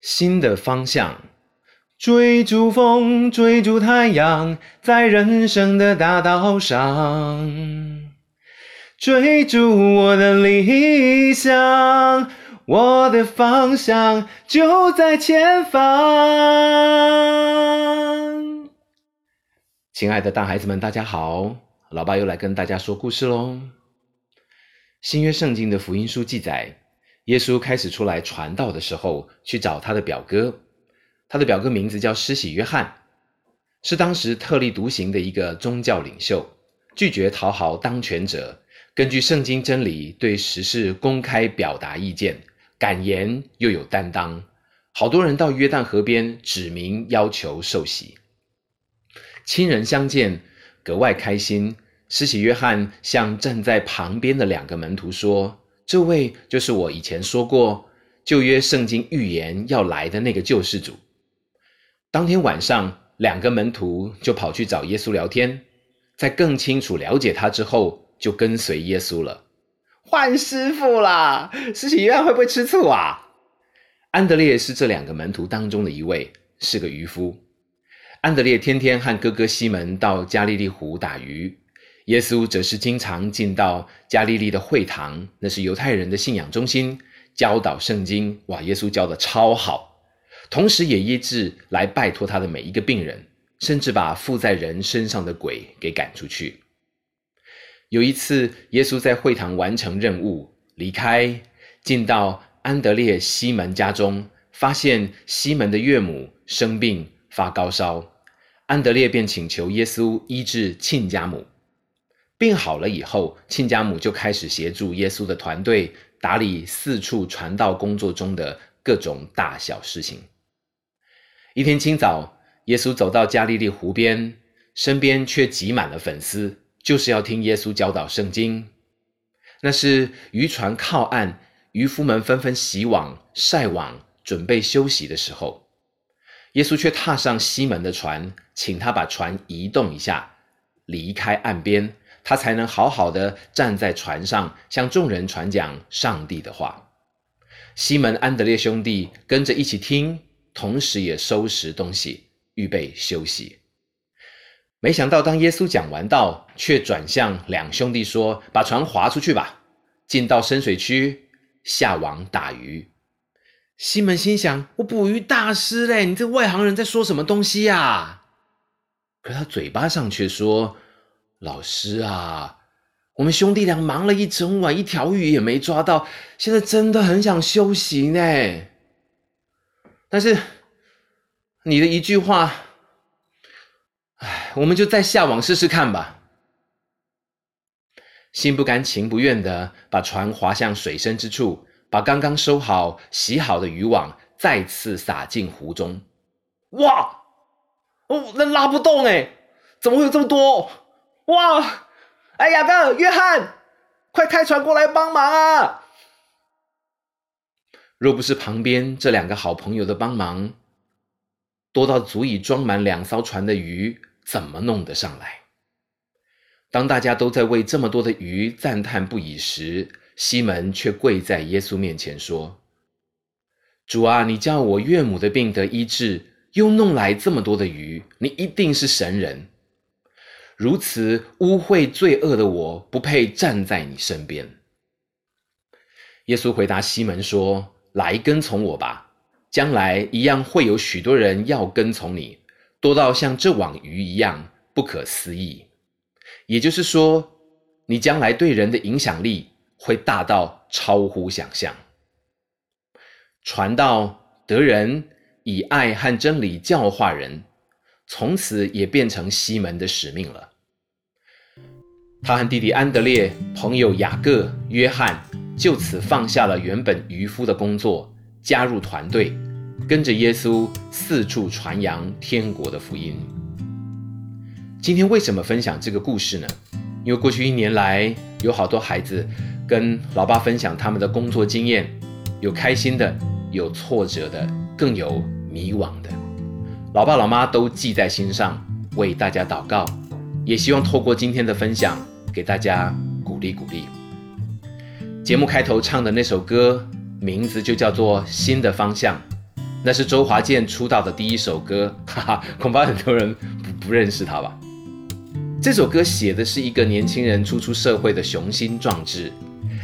新的方向，追逐风，追逐太阳，在人生的大道上，追逐我的理想，我的方向就在前方。亲爱的，大孩子们，大家好，老爸又来跟大家说故事喽。新约圣经的福音书记载。耶稣开始出来传道的时候，去找他的表哥。他的表哥名字叫施洗约翰，是当时特立独行的一个宗教领袖，拒绝讨好当权者，根据圣经真理对时事公开表达意见，敢言又有担当。好多人到约旦河边指名要求受洗，亲人相见格外开心。施洗约翰向站在旁边的两个门徒说。这位就是我以前说过旧约圣经预言要来的那个救世主。当天晚上，两个门徒就跑去找耶稣聊天，在更清楚了解他之后，就跟随耶稣了。换师傅啦！施洗约翰会不会吃醋啊？安德烈是这两个门徒当中的一位，是个渔夫。安德烈天天和哥哥西门到加利利湖打鱼。耶稣则是经常进到加利利的会堂，那是犹太人的信仰中心，教导圣经。哇，耶稣教的超好，同时也医治来拜托他的每一个病人，甚至把附在人身上的鬼给赶出去。有一次，耶稣在会堂完成任务，离开，进到安德烈西门家中，发现西门的岳母生病发高烧，安德烈便请求耶稣医治亲家母。病好了以后，亲家母就开始协助耶稣的团队打理四处传道工作中的各种大小事情。一天清早，耶稣走到加利利湖边，身边却挤满了粉丝，就是要听耶稣教导圣经。那是渔船靠岸，渔夫们纷纷洗网、晒网，准备休息的时候，耶稣却踏上西门的船，请他把船移动一下，离开岸边。他才能好好的站在船上，向众人传讲上帝的话。西门、安德烈兄弟跟着一起听，同时也收拾东西，预备休息。没想到，当耶稣讲完道，却转向两兄弟说：“把船划出去吧，进到深水区下网打鱼。”西门心想：“我捕鱼大师嘞，你这外行人在说什么东西呀？”可他嘴巴上却说。老师啊，我们兄弟俩忙了一整晚，一条鱼也没抓到，现在真的很想休息呢。但是你的一句话，哎，我们就再下网试试看吧。心不甘情不愿的把船划向水深之处，把刚刚收好、洗好的渔网再次撒进湖中。哇，哦，那拉不动哎，怎么会有这么多？哇！哎，雅各、约翰，快开船过来帮忙啊！若不是旁边这两个好朋友的帮忙，多到足以装满两艘船的鱼，怎么弄得上来？当大家都在为这么多的鱼赞叹不已时，西门却跪在耶稣面前说：“主啊，你叫我岳母的病得医治，又弄来这么多的鱼，你一定是神人。”如此污秽罪恶的我，不配站在你身边。耶稣回答西门说：“来跟从我吧，将来一样会有许多人要跟从你，多到像这网鱼一样不可思议。也就是说，你将来对人的影响力会大到超乎想象。传道得人，以爱和真理教化人。”从此也变成西门的使命了。他和弟弟安德烈、朋友雅各、约翰就此放下了原本渔夫的工作，加入团队，跟着耶稣四处传扬天国的福音。今天为什么分享这个故事呢？因为过去一年来，有好多孩子跟老爸分享他们的工作经验，有开心的，有挫折的，更有迷惘的。老爸老妈都记在心上，为大家祷告，也希望透过今天的分享，给大家鼓励鼓励。节目开头唱的那首歌，名字就叫做《新的方向》，那是周华健出道的第一首歌，哈哈，恐怕很多人不不认识他吧。这首歌写的是一个年轻人初出社会的雄心壮志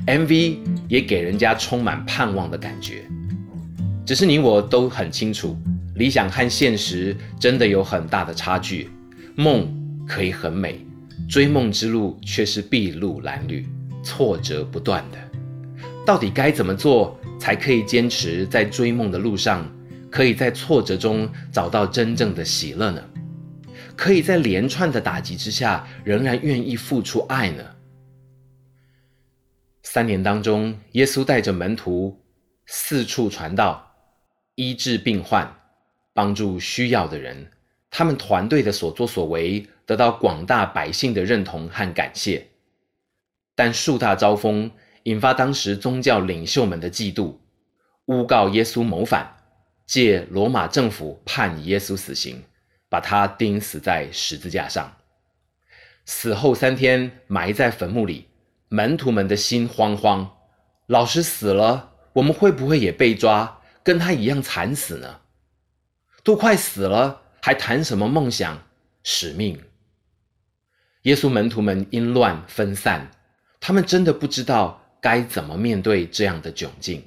，MV 也给人家充满盼望的感觉。只是你我都很清楚，理想和现实真的有很大的差距。梦可以很美，追梦之路却是筚路蓝缕，挫折不断的。到底该怎么做才可以坚持在追梦的路上？可以在挫折中找到真正的喜乐呢？可以在连串的打击之下仍然愿意付出爱呢？三年当中，耶稣带着门徒四处传道，医治病患，帮助需要的人。他们团队的所作所为得到广大百姓的认同和感谢。但树大招风，引发当时宗教领袖们的嫉妒，诬告耶稣谋反。借罗马政府判耶稣死刑，把他钉死在十字架上。死后三天埋在坟墓里，门徒们的心慌慌。老师死了，我们会不会也被抓，跟他一样惨死呢？都快死了，还谈什么梦想、使命？耶稣门徒们因乱分散，他们真的不知道该怎么面对这样的窘境。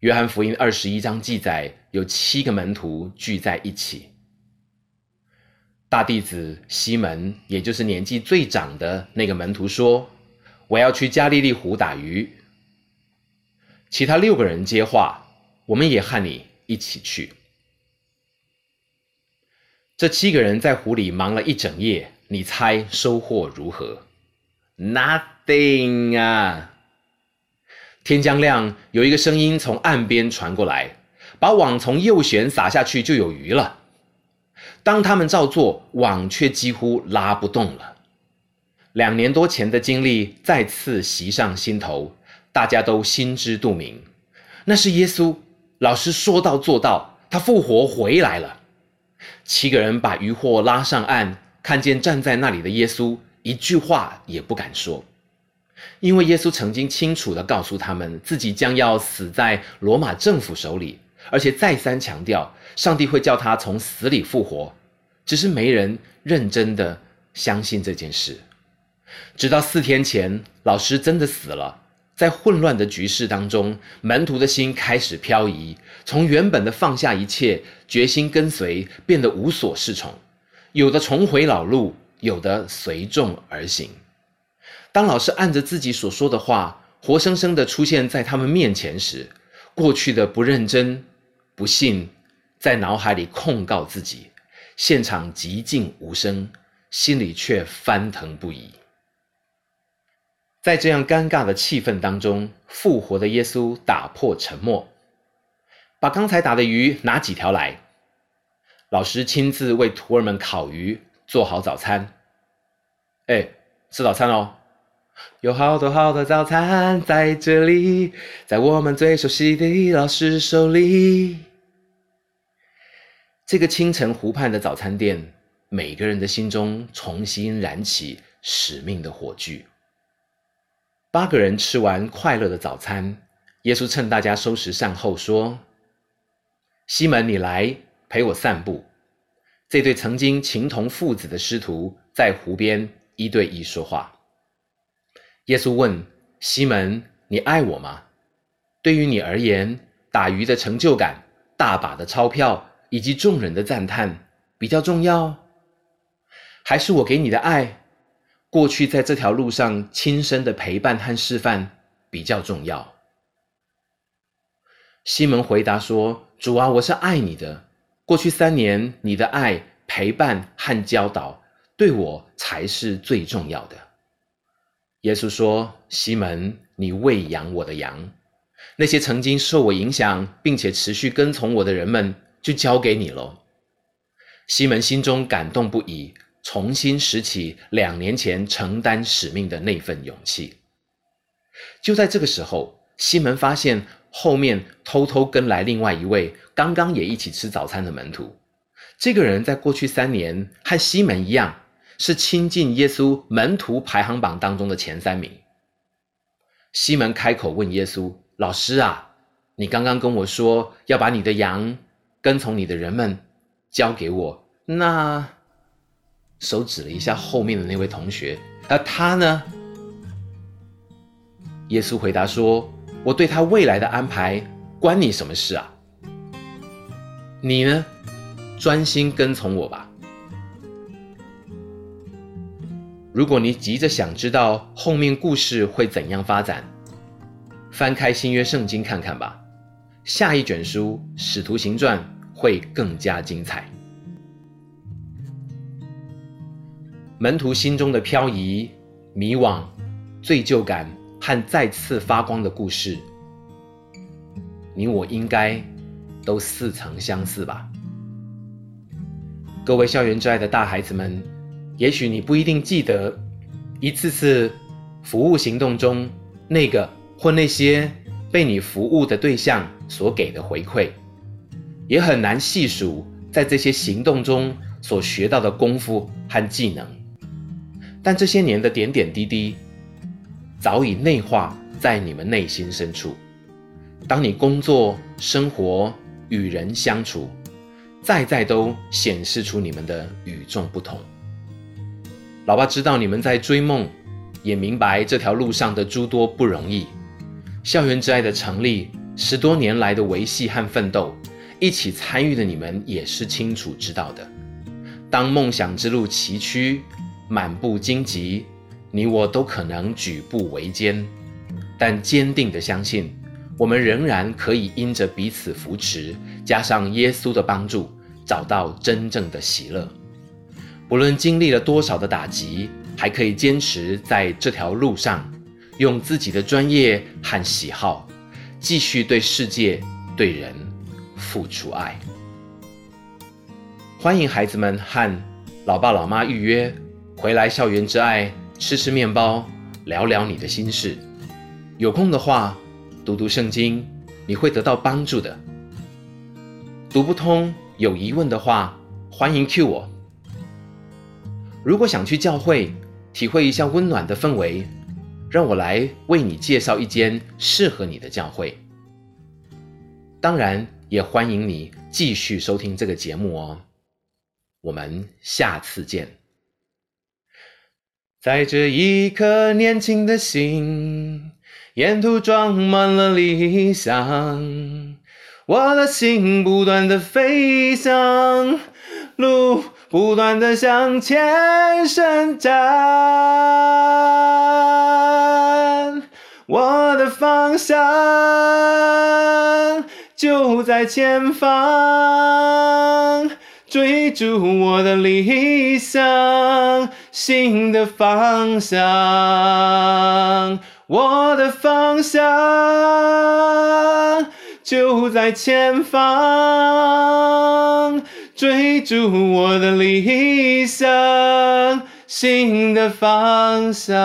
约翰福音二十一章记载，有七个门徒聚在一起。大弟子西门，也就是年纪最长的那个门徒说：“我要去加利利湖打鱼。”其他六个人接话：“我们也和你一起去。”这七个人在湖里忙了一整夜，你猜收获如何？Nothing 啊！天将亮，有一个声音从岸边传过来：“把网从右舷撒下去，就有鱼了。”当他们照做，网却几乎拉不动了。两年多前的经历再次袭上心头，大家都心知肚明，那是耶稣老师说到做到，他复活回来了。七个人把渔获拉上岸，看见站在那里的耶稣，一句话也不敢说。因为耶稣曾经清楚地告诉他们，自己将要死在罗马政府手里，而且再三强调，上帝会叫他从死里复活。只是没人认真地相信这件事。直到四天前，老师真的死了，在混乱的局势当中，门徒的心开始漂移，从原本的放下一切，决心跟随，变得无所适从，有的重回老路，有的随众而行。当老师按着自己所说的话，活生生的出现在他们面前时，过去的不认真、不信，在脑海里控告自己，现场寂静无声，心里却翻腾不已。在这样尴尬的气氛当中，复活的耶稣打破沉默，把刚才打的鱼拿几条来。老师亲自为徒儿们烤鱼，做好早餐。哎，吃早餐哦。有好多好多早餐在这里，在我们最熟悉的老师手里。这个清晨湖畔的早餐店，每个人的心中重新燃起使命的火炬。八个人吃完快乐的早餐，耶稣趁大家收拾善后说：“西门，你来陪我散步。”这对曾经情同父子的师徒在湖边一对一说话。耶稣问西门：“你爱我吗？对于你而言，打鱼的成就感、大把的钞票以及众人的赞叹比较重要，还是我给你的爱，过去在这条路上亲身的陪伴和示范比较重要？”西门回答说：“主啊，我是爱你的。过去三年，你的爱、陪伴和教导，对我才是最重要的。”耶稣说：“西门，你喂养我的羊，那些曾经受我影响并且持续跟从我的人们，就交给你喽。”西门心中感动不已，重新拾起两年前承担使命的那份勇气。就在这个时候，西门发现后面偷偷跟来另外一位刚刚也一起吃早餐的门徒。这个人在过去三年和西门一样。是亲近耶稣门徒排行榜当中的前三名。西门开口问耶稣：“老师啊，你刚刚跟我说要把你的羊跟从你的人们交给我，那手指了一下后面的那位同学，而他呢？耶稣回答说：“我对他未来的安排关你什么事啊？你呢，专心跟从我吧。如果你急着想知道后面故事会怎样发展，翻开新约圣经看看吧。下一卷书《使徒行传》会更加精彩。门徒心中的漂移、迷惘、罪疚感。”和再次发光的故事，你我应该都似曾相似吧？各位校园之爱的大孩子们，也许你不一定记得一次次服务行动中那个或那些被你服务的对象所给的回馈，也很难细数在这些行动中所学到的功夫和技能，但这些年的点点滴滴。早已内化在你们内心深处。当你工作、生活、与人相处，再再都显示出你们的与众不同。老爸知道你们在追梦，也明白这条路上的诸多不容易。校园之爱的成立，十多年来的维系和奋斗，一起参与的你们也是清楚知道的。当梦想之路崎岖，满布荆棘。你我都可能举步维艰，但坚定地相信，我们仍然可以因着彼此扶持，加上耶稣的帮助，找到真正的喜乐。不论经历了多少的打击，还可以坚持在这条路上，用自己的专业和喜好，继续对世界、对人付出爱。欢迎孩子们和老爸老妈预约回来校园之爱。吃吃面包，聊聊你的心事。有空的话，读读圣经，你会得到帮助的。读不通，有疑问的话，欢迎 Q 我。如果想去教会，体会一下温暖的氛围，让我来为你介绍一间适合你的教会。当然，也欢迎你继续收听这个节目哦。我们下次见。带着一颗年轻的心，沿途装满了理想。我的心不断的飞翔，路不断的向前伸展。我的方向就在前方。追逐我的理想，新的方向，我的方向就在前方。追逐我的理想，新的方向。